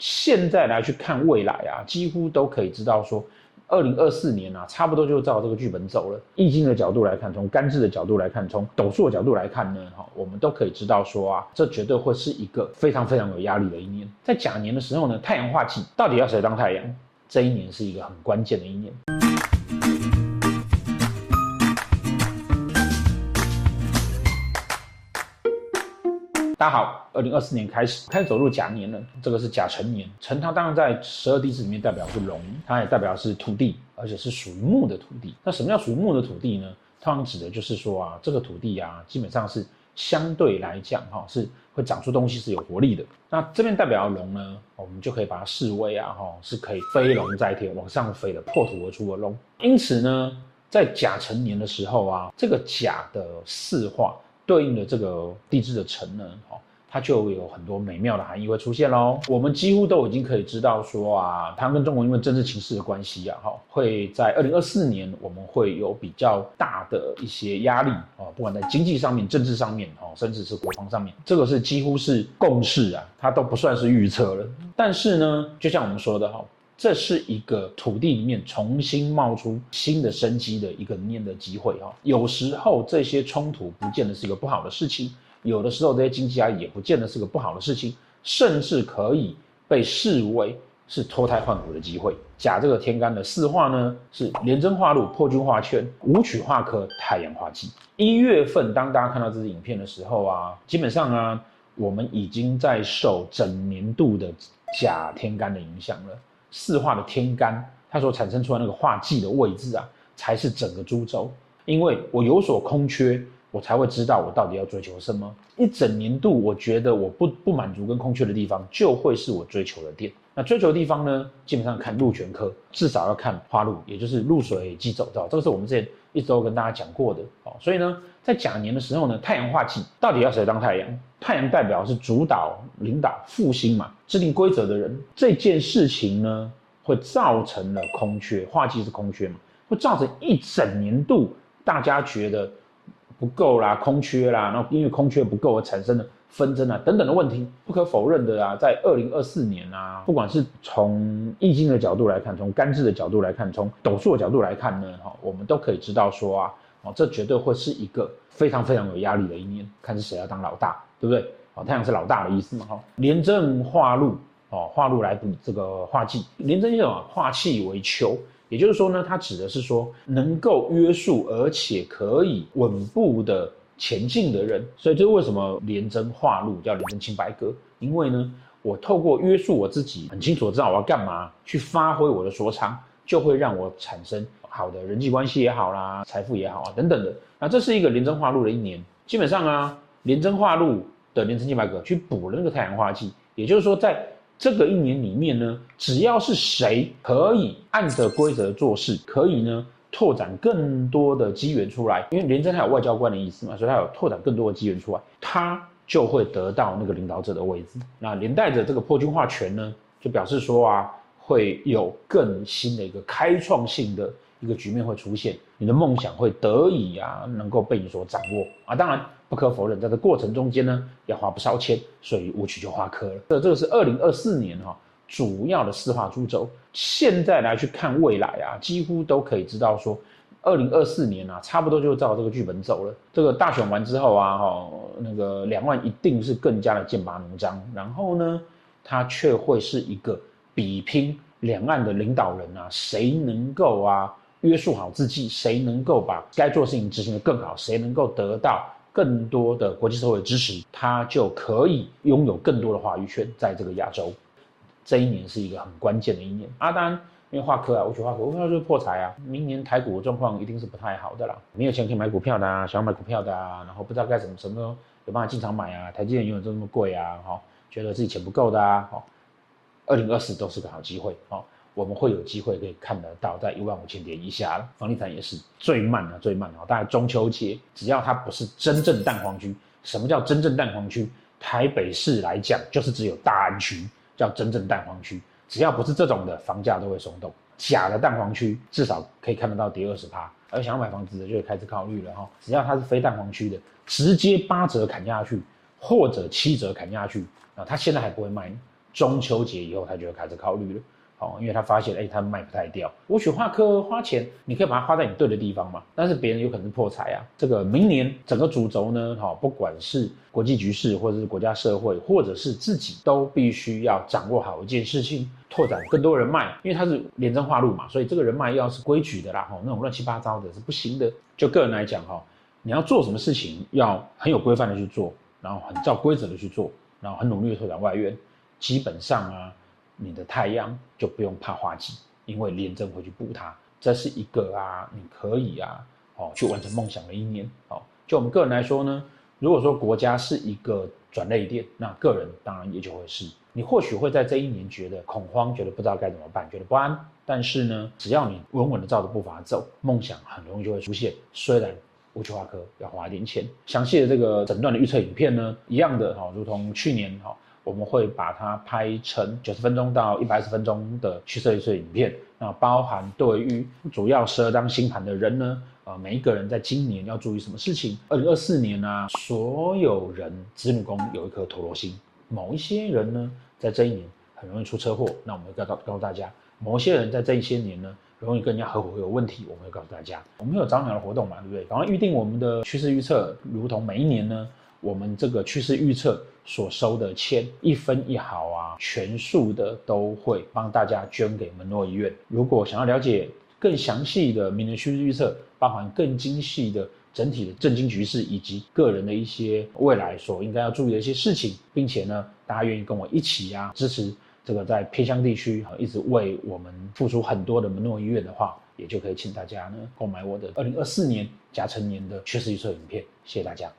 现在来去看未来啊，几乎都可以知道说，二零二四年啊，差不多就照这个剧本走了。易经的角度来看，从干支的角度来看，从斗数的角度来看呢，哈，我们都可以知道说啊，这绝对会是一个非常非常有压力的一年。在甲年的时候呢，太阳化忌，到底要谁当太阳？这一年是一个很关键的一年。大家好，二零二四年开始开始走入甲年了，这个是甲辰年。辰它当然在十二地支里面代表是龙，它也代表是土地，而且是属于木的土地。那什么叫属于木的土地呢？通常指的就是说啊，这个土地啊，基本上是相对来讲哈，是会长出东西，是有活力的。那这边代表龙呢，我们就可以把它视为啊哈，是可以飞龙在天，往上飞的，破土而出的龙。因此呢，在甲辰年的时候啊，这个甲的四化。对应的这个地质的辰呢，哦，它就有很多美妙的含义会出现喽。我们几乎都已经可以知道说啊，台湾跟中国因为政治情势的关系啊，哈，会在二零二四年我们会有比较大的一些压力啊，不管在经济上面、政治上面，哦，甚至是国防上面，这个是几乎是共识啊，它都不算是预测了。但是呢，就像我们说的哈。这是一个土地里面重新冒出新的生机的一个年的机会啊！有时候这些冲突不见得是一个不好的事情，有的时候这些经济压力也不见得是个不好的事情，甚至可以被视为是脱胎换骨的机会。甲这个天干的四化呢，是廉贞化禄、破军化权、武曲化科、太阳化忌。一月份当大家看到这支影片的时候啊，基本上啊，我们已经在受整年度的甲天干的影响了。四化的天干，它所产生出来那个化忌的位置啊，才是整个株洲。因为我有所空缺，我才会知道我到底要追求什么。一整年度，我觉得我不不满足跟空缺的地方，就会是我追求的点。那追求的地方呢，基本上看禄权科，至少要看化禄，也就是禄水即走到。这个是我们之前一直都跟大家讲过的。哦，所以呢，在甲年的时候呢，太阳化忌，到底要谁当太阳？太阳代表是主导、领导、复兴嘛，制定规则的人。这件事情呢，会造成了空缺，化忌是空缺嘛，会造成一整年度大家觉得不够啦，空缺啦，然后因为空缺不够而产生的纷争啊等等的问题。不可否认的啊，在二零二四年啊，不管是从易经的角度来看，从干支的角度来看，从斗数的角度来看呢，哈，我们都可以知道说啊，哦，这绝对会是一个非常非常有压力的一年，看是谁要当老大。对不对？哦，太阳是老大的意思嘛，哈。廉贞化禄，哦，化禄来补这个化忌。廉贞是什么？化气为秋，也就是说呢，它指的是说能够约束而且可以稳步的前进的人。所以这为什么廉贞化禄叫廉贞清白阁？因为呢，我透过约束我自己，很清楚知道我要干嘛，去发挥我的所长，就会让我产生好的人际关系也好啦，财富也好啊，等等的。那这是一个廉贞化禄的一年，基本上啊。廉贞化禄的廉贞清白阁去补了那个太阳化忌，也就是说，在这个一年里面呢，只要是谁可以按着规则做事，可以呢拓展更多的机缘出来，因为廉贞它有外交官的意思嘛，所以它有拓展更多的机缘出来，它就会得到那个领导者的位置。那连带着这个破军化权呢，就表示说啊，会有更新的一个开创性的一个局面会出现，你的梦想会得以啊能够被你所掌握啊，当然。不可否认，在这过程中间呢，要花不少钱，所以武曲就花科了。这这个是二零二四年哈主要的四化诸轴。现在来去看未来啊，几乎都可以知道说，二零二四年啊，差不多就照这个剧本走了。这个大选完之后啊，哈，那个两岸一定是更加的剑拔弩张。然后呢，它却会是一个比拼两岸的领导人啊，谁能够啊约束好自己，谁能够把该做事情执行得更好，谁能够得到。更多的国际社会支持，他就可以拥有更多的话语权，在这个亚洲。这一年是一个很关键的一年。阿丹因为化科啊，我去化科，我看到就是破财啊。明年台股的状况一定是不太好的啦。没有钱可以买股票的啊，想要买股票的啊，然后不知道该怎么什么有办法进场买啊。台积电永远都这么贵啊，哈，觉得自己钱不够的啊，哈。二零二四都是个好机会，哈。我们会有机会可以看得到，在一万五千点以下。房地产也是最慢的，最慢的。大概中秋节，只要它不是真正蛋黄区，什么叫真正蛋黄区？台北市来讲，就是只有大安区叫真正蛋黄区。只要不是这种的，房价都会松动。假的蛋黄区，至少可以看得到跌二十趴。而想要买房子的，就会开始考虑了哈。只要它是非蛋黄区的，直接八折砍下去，或者七折砍下去啊，它现在还不会卖。中秋节以后，它就会开始考虑了。哦，因为他发现，哎，他卖不太掉。我选化科花钱，你可以把它花在你对的地方嘛。但是别人有可能是破财啊。这个明年整个主轴呢，哈，不管是国际局势，或者是国家社会，或者是自己，都必须要掌握好一件事情，拓展更多人脉。因为它是廉贞化路嘛，所以这个人脉要是规矩的啦，哈，那种乱七八糟的是不行的。就个人来讲，哈，你要做什么事情，要很有规范的去做，然后很照规则的去做，然后很努力的拓展外援，基本上啊。你的太阳就不用怕化忌，因为廉政会去补它。这是一个啊，你可以啊，哦，去完成梦想的一年。哦，就我们个人来说呢，如果说国家是一个转捩点，那个人当然也就会是。你或许会在这一年觉得恐慌，觉得不知道该怎么办，觉得不安。但是呢，只要你稳稳的照着步伐走，梦想很容易就会出现。虽然武曲化科要花一点钱，详细的这个诊断的预测影片呢，一样的哈、哦，如同去年哈。哦我们会把它拍成九十分钟到一百二十分钟的趋势预测影片，那包含对于主要十二张星盘的人呢，呃，每一个人在今年要注意什么事情？二零二四年呢、所有人子女宫有一颗陀螺星，某一些人呢，在这一年很容易出车祸，那我们会告告诉大家，某些人在这一些年呢，容易跟人家合伙会有问题，我们会告诉大家，我们有早鸟的活动嘛，对不对？然后预定我们的趋势预测，如同每一年呢。我们这个趋势预测所收的钱，一分一毫啊，全数的都会帮大家捐给门诺医院。如果想要了解更详细的明年趋势预测，包含更精细的整体的政经局势以及个人的一些未来所应该要注意的一些事情，并且呢，大家愿意跟我一起啊支持这个在偏乡地区啊一直为我们付出很多的门诺医院的话，也就可以请大家呢购买我的二零二四年甲辰年的趋势预测影片。谢谢大家。